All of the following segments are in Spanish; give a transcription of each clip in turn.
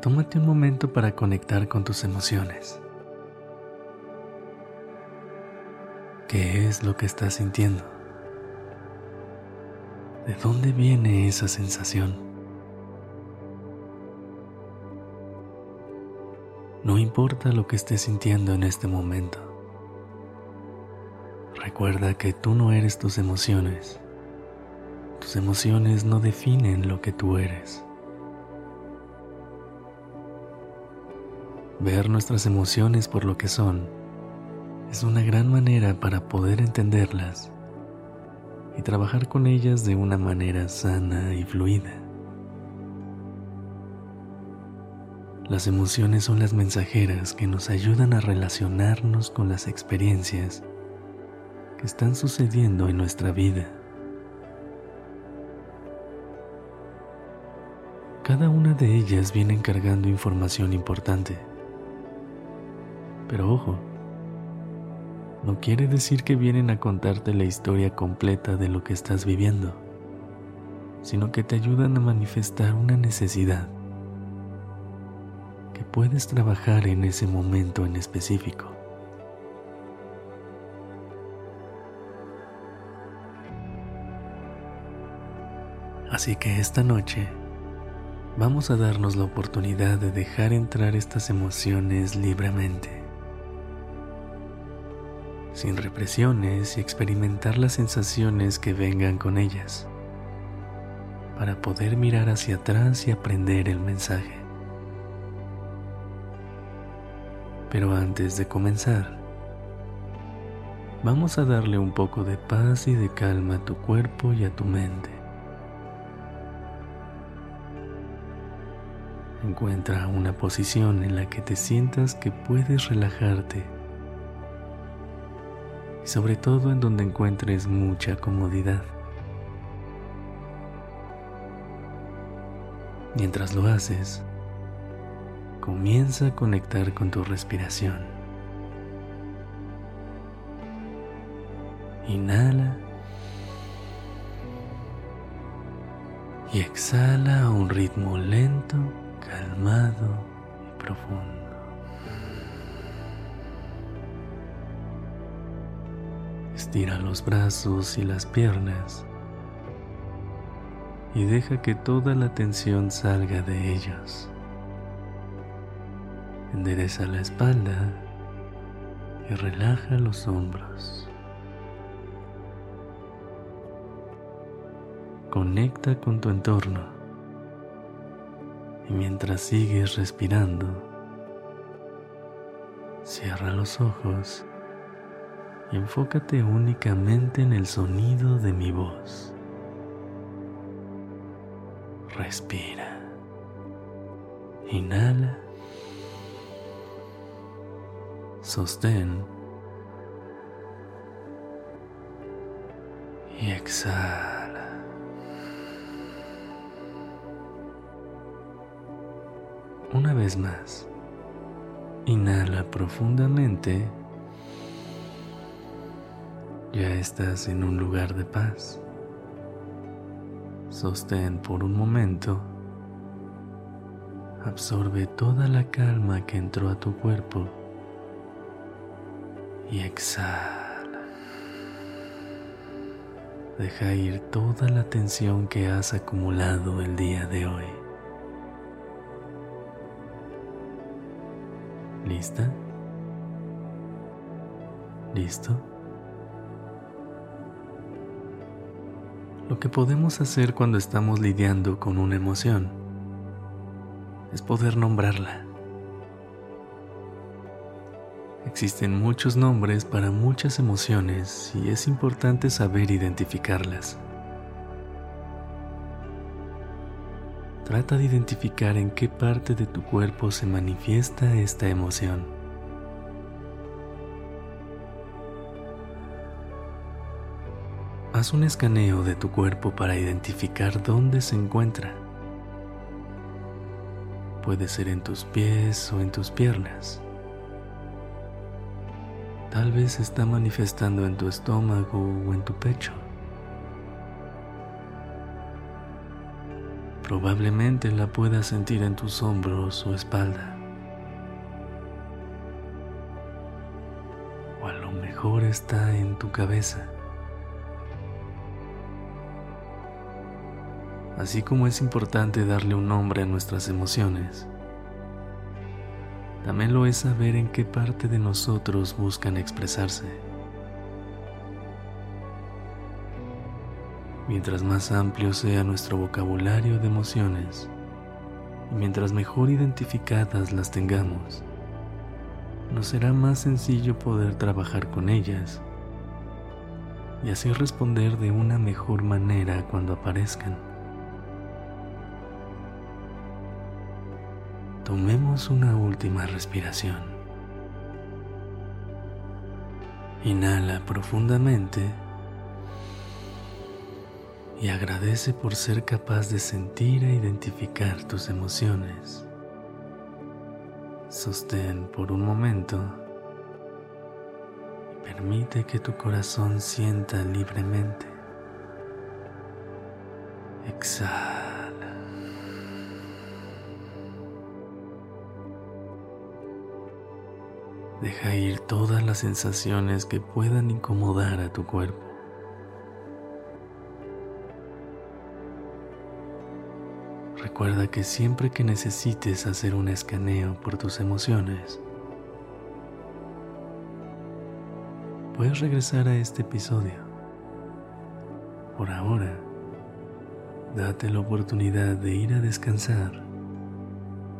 Tómate un momento para conectar con tus emociones. ¿Qué es lo que estás sintiendo? ¿De dónde viene esa sensación? No importa lo que estés sintiendo en este momento. Recuerda que tú no eres tus emociones. Tus emociones no definen lo que tú eres. Ver nuestras emociones por lo que son es una gran manera para poder entenderlas y trabajar con ellas de una manera sana y fluida. Las emociones son las mensajeras que nos ayudan a relacionarnos con las experiencias que están sucediendo en nuestra vida. Cada una de ellas viene cargando información importante. Pero ojo, no quiere decir que vienen a contarte la historia completa de lo que estás viviendo, sino que te ayudan a manifestar una necesidad que puedes trabajar en ese momento en específico. Así que esta noche vamos a darnos la oportunidad de dejar entrar estas emociones libremente sin represiones y experimentar las sensaciones que vengan con ellas, para poder mirar hacia atrás y aprender el mensaje. Pero antes de comenzar, vamos a darle un poco de paz y de calma a tu cuerpo y a tu mente. Encuentra una posición en la que te sientas que puedes relajarte y sobre todo en donde encuentres mucha comodidad. Mientras lo haces, comienza a conectar con tu respiración. Inhala y exhala a un ritmo lento, calmado y profundo. Estira los brazos y las piernas y deja que toda la tensión salga de ellos. Endereza la espalda y relaja los hombros. Conecta con tu entorno y mientras sigues respirando, cierra los ojos enfócate únicamente en el sonido de mi voz. Respira. Inhala. Sostén. Y exhala. Una vez más. Inhala profundamente ya estás en un lugar de paz. Sostén por un momento. Absorbe toda la calma que entró a tu cuerpo y exhala. Deja ir toda la tensión que has acumulado el día de hoy. ¿Lista? ¿Listo? Lo que podemos hacer cuando estamos lidiando con una emoción es poder nombrarla. Existen muchos nombres para muchas emociones y es importante saber identificarlas. Trata de identificar en qué parte de tu cuerpo se manifiesta esta emoción. Haz un escaneo de tu cuerpo para identificar dónde se encuentra. Puede ser en tus pies o en tus piernas. Tal vez se está manifestando en tu estómago o en tu pecho. Probablemente la puedas sentir en tus hombros o espalda. O a lo mejor está en tu cabeza. Así como es importante darle un nombre a nuestras emociones, también lo es saber en qué parte de nosotros buscan expresarse. Mientras más amplio sea nuestro vocabulario de emociones, y mientras mejor identificadas las tengamos, nos será más sencillo poder trabajar con ellas y así responder de una mejor manera cuando aparezcan. Tomemos una última respiración. Inhala profundamente y agradece por ser capaz de sentir e identificar tus emociones. Sostén por un momento y permite que tu corazón sienta libremente. Exhala. Deja ir todas las sensaciones que puedan incomodar a tu cuerpo. Recuerda que siempre que necesites hacer un escaneo por tus emociones, puedes regresar a este episodio. Por ahora, date la oportunidad de ir a descansar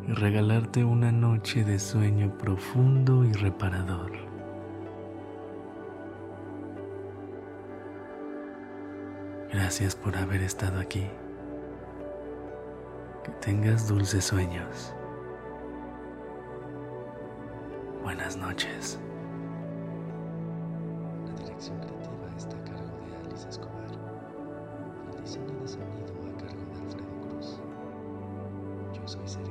y regalarte una noche de sueño profundo y reparador. Gracias por haber estado aquí. Que tengas dulces sueños. Buenas noches. La dirección creativa está a cargo de Alice Escobar. El diseño de sonido a cargo de Alfredo Cruz. Yo soy Sergio